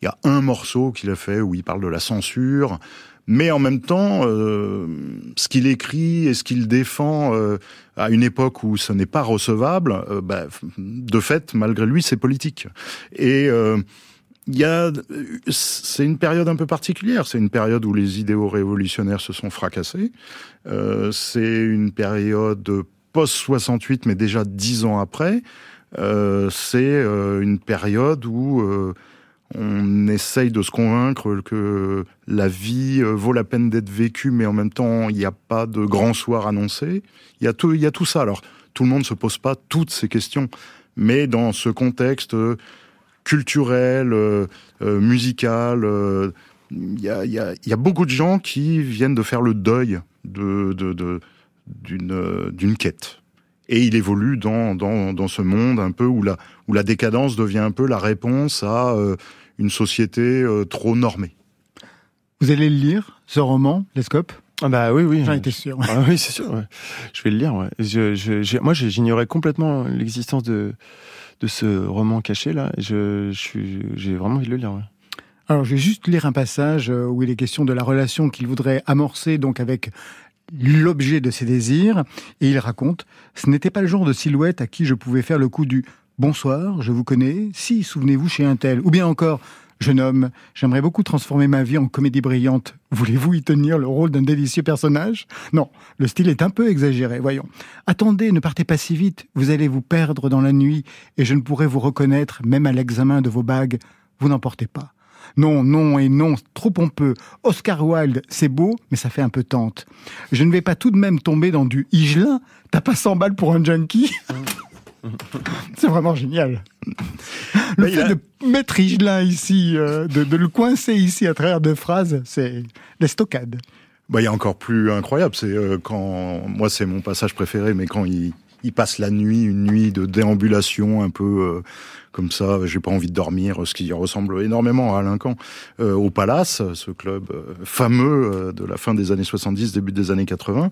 il y a un morceau qu'il a fait où il parle de la censure, mais en même temps, euh, ce qu'il écrit et ce qu'il défend euh, à une époque où ce n'est pas recevable, bah, de fait, malgré lui, c'est politique. Et il y a, c'est une période un peu particulière. C'est une période où les idéaux révolutionnaires se sont fracassés. C'est une période post 68, mais déjà dix ans après. Euh, c'est euh, une période où euh, on essaye de se convaincre que la vie vaut la peine d'être vécue, mais en même temps, il n'y a pas de grand soir annoncé. Il y a tout, ça. Alors, tout le monde ne se pose pas toutes ces questions, mais dans ce contexte culturel, musical, il y, a, beaucoup de gens qui viennent de faire le deuil de, de, de- d'une, euh, d'une quête. Et il évolue dans, dans, dans ce monde un peu où la, où la décadence devient un peu la réponse à euh, une société euh, trop normée. Vous allez le lire, ce roman, Lescope? Ah bah oui, oui. J'en étais sûr. Ah oui, c'est sûr. ouais. Je vais le lire. Ouais. Je, je- j'ai- moi, j'ignorais complètement l'existence de, de ce roman caché là. Je, je suis, j'ai vraiment envie de le lire. ouais. Alors, je vais juste lire un passage où il est question de la relation qu'il voudrait amorcer donc avec l'objet de ses désirs. Et il raconte Ce n'était pas le genre de silhouette à qui je pouvais faire le coup du Bonsoir, je vous connais. Si, souvenez-vous chez un tel. Ou bien encore Jeune homme, j'aimerais beaucoup transformer ma vie en comédie brillante. Voulez-vous y tenir le rôle d'un délicieux personnage? Non, le style est un peu exagéré, voyons. Attendez, ne partez pas si vite, vous allez vous perdre dans la nuit et je ne pourrai vous reconnaître même à l'examen de vos bagues. Vous n'en portez pas. Non, non et non, trop pompeux. Oscar Wilde, c'est beau, mais ça fait un peu tente. Je ne vais pas tout de même tomber dans du Higelin. T'as pas 100 balles pour un junkie C'est vraiment génial. Le fait de mettre Higelin ici, euh, de, de le coincer ici à travers deux phrases, c'est l'estocade. Bah, il y a encore plus incroyable, c'est euh, quand moi c'est mon passage préféré, mais quand il, il passe la nuit, une nuit de déambulation un peu euh, comme ça, j'ai pas envie de dormir, ce qui ressemble énormément à Alain Camp, euh, au Palace, ce club euh, fameux euh, de la fin des années 70, début des années 80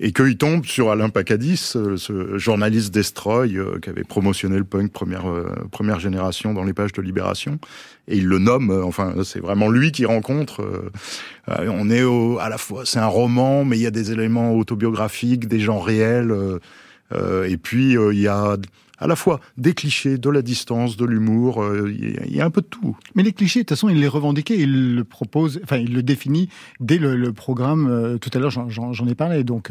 et qu'il tombe sur Alain Pacadis, euh, ce journaliste Destroy euh, qui avait promotionné le punk première euh, première génération dans les pages de Libération, et il le nomme. euh, Enfin, c'est vraiment lui qui rencontre. euh, euh, on est au, à la fois, c'est un roman, mais il y a des éléments autobiographiques, des gens réels, euh, euh, et puis euh, il y a à la fois des clichés, de la distance, de l'humour. euh, Il y a- il y a un peu de tout. Mais les clichés, de toute façon, il les revendiquait, il le propose, enfin, il le définit dès le, le programme. euh, tout à l'heure, j'en- ai parlé, donc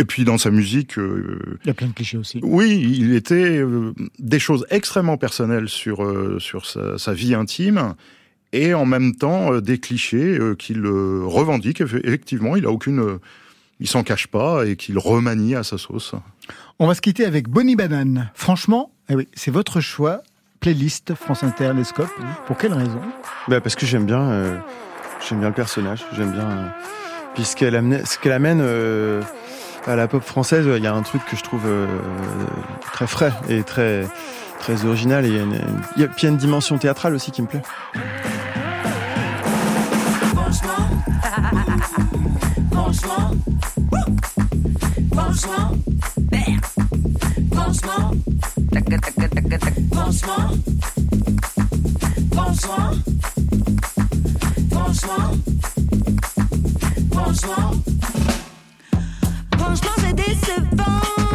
Et puis dans sa musique, euh, il y a plein de clichés aussi. Oui, il était euh, des choses extrêmement personnelles sur euh, sur sa, sa vie intime et en même temps euh, des clichés euh, qu'il euh, revendique. Eff- Effectivement, il a aucune, euh, il s'en cache pas et qu'il remanie à sa sauce. On va se quitter avec Bonnie Banane. Franchement, eh oui, c'est votre choix. Playlist France Inter, les scopes. Pour quelle raison Bah parce que j'aime bien, euh, j'aime bien le personnage, j'aime bien. euh, puis ce qu'elle amène, ce qu'elle amène euh, à la pop française, il y a un truc que je trouve euh, très frais et très très original. Et il y a une, il y a, puis il y a une dimension théâtrale aussi qui me plaît. Franchement, franchement, franchement. Franchement, franchement, franchement, Franchement, c'est décevant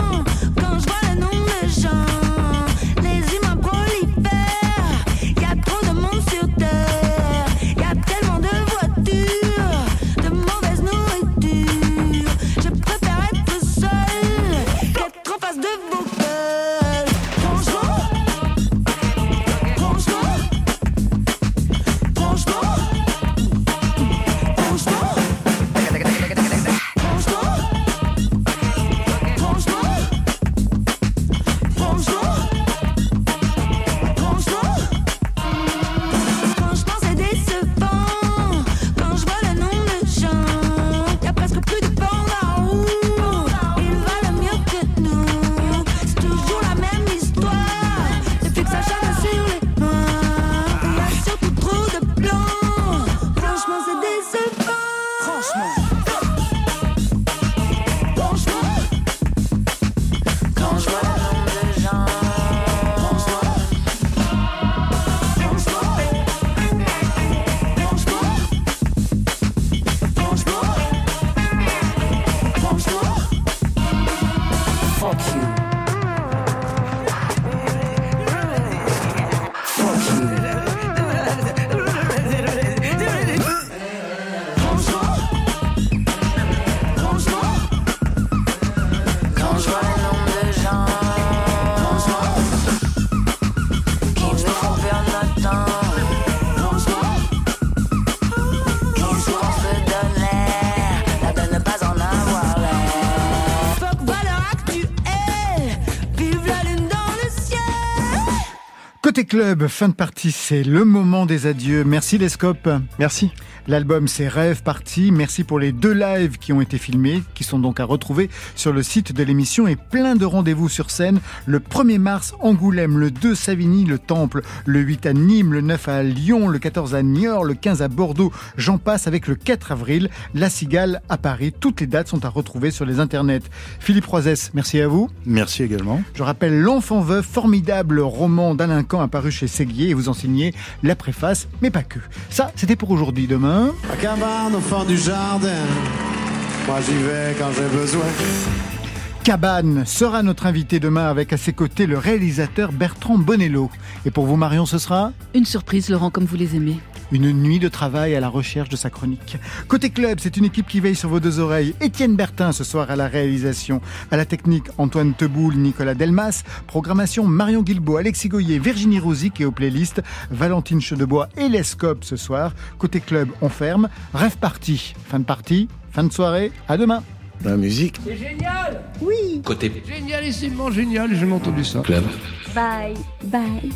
club, fin de partie, c'est le moment des adieux. Merci les scopes. Merci. L'album c'est Rêve Partie. Merci pour les deux lives qui ont été filmés, qui sont donc à retrouver sur le site de l'émission et plein de rendez-vous sur scène. Le 1er mars, Angoulême, le 2 Savigny, le Temple, le 8 à Nîmes, le 9 à Lyon, le 14 à Niort, le 15 à Bordeaux. J'en passe avec le 4 avril, La Cigale à Paris. Toutes les dates sont à retrouver sur les internets. Philippe Roisès, merci à vous. Merci également. Je rappelle L'Enfant Veuf, formidable roman d'Alain Camp apparu chez Séguier et vous en signez la préface, mais pas que. Ça, c'était pour aujourd'hui. Demain, La cabane au fond du jardin. Moi j'y vais quand j'ai besoin. Cabane sera notre invité demain avec à ses côtés le réalisateur Bertrand Bonello. Et pour vous Marion, ce sera? Une surprise, Laurent, comme vous les aimez. Une nuit de travail à la recherche de sa chronique. Côté club, c'est une équipe qui veille sur vos deux oreilles. Étienne Bertin ce soir à la réalisation. À la technique, Antoine Teboul, Nicolas Delmas. Programmation, Marion Guilbault, Alexis Goyer, Virginie Rosic et aux playlists, Valentine Chedebois et Lescope ce soir. Côté club, on ferme. Rêve parti. Fin de partie, fin de soirée. À demain. La musique. C'est génial Oui. Côté Génialissimement génial, j'ai entendu ça. club. Bye. Bye.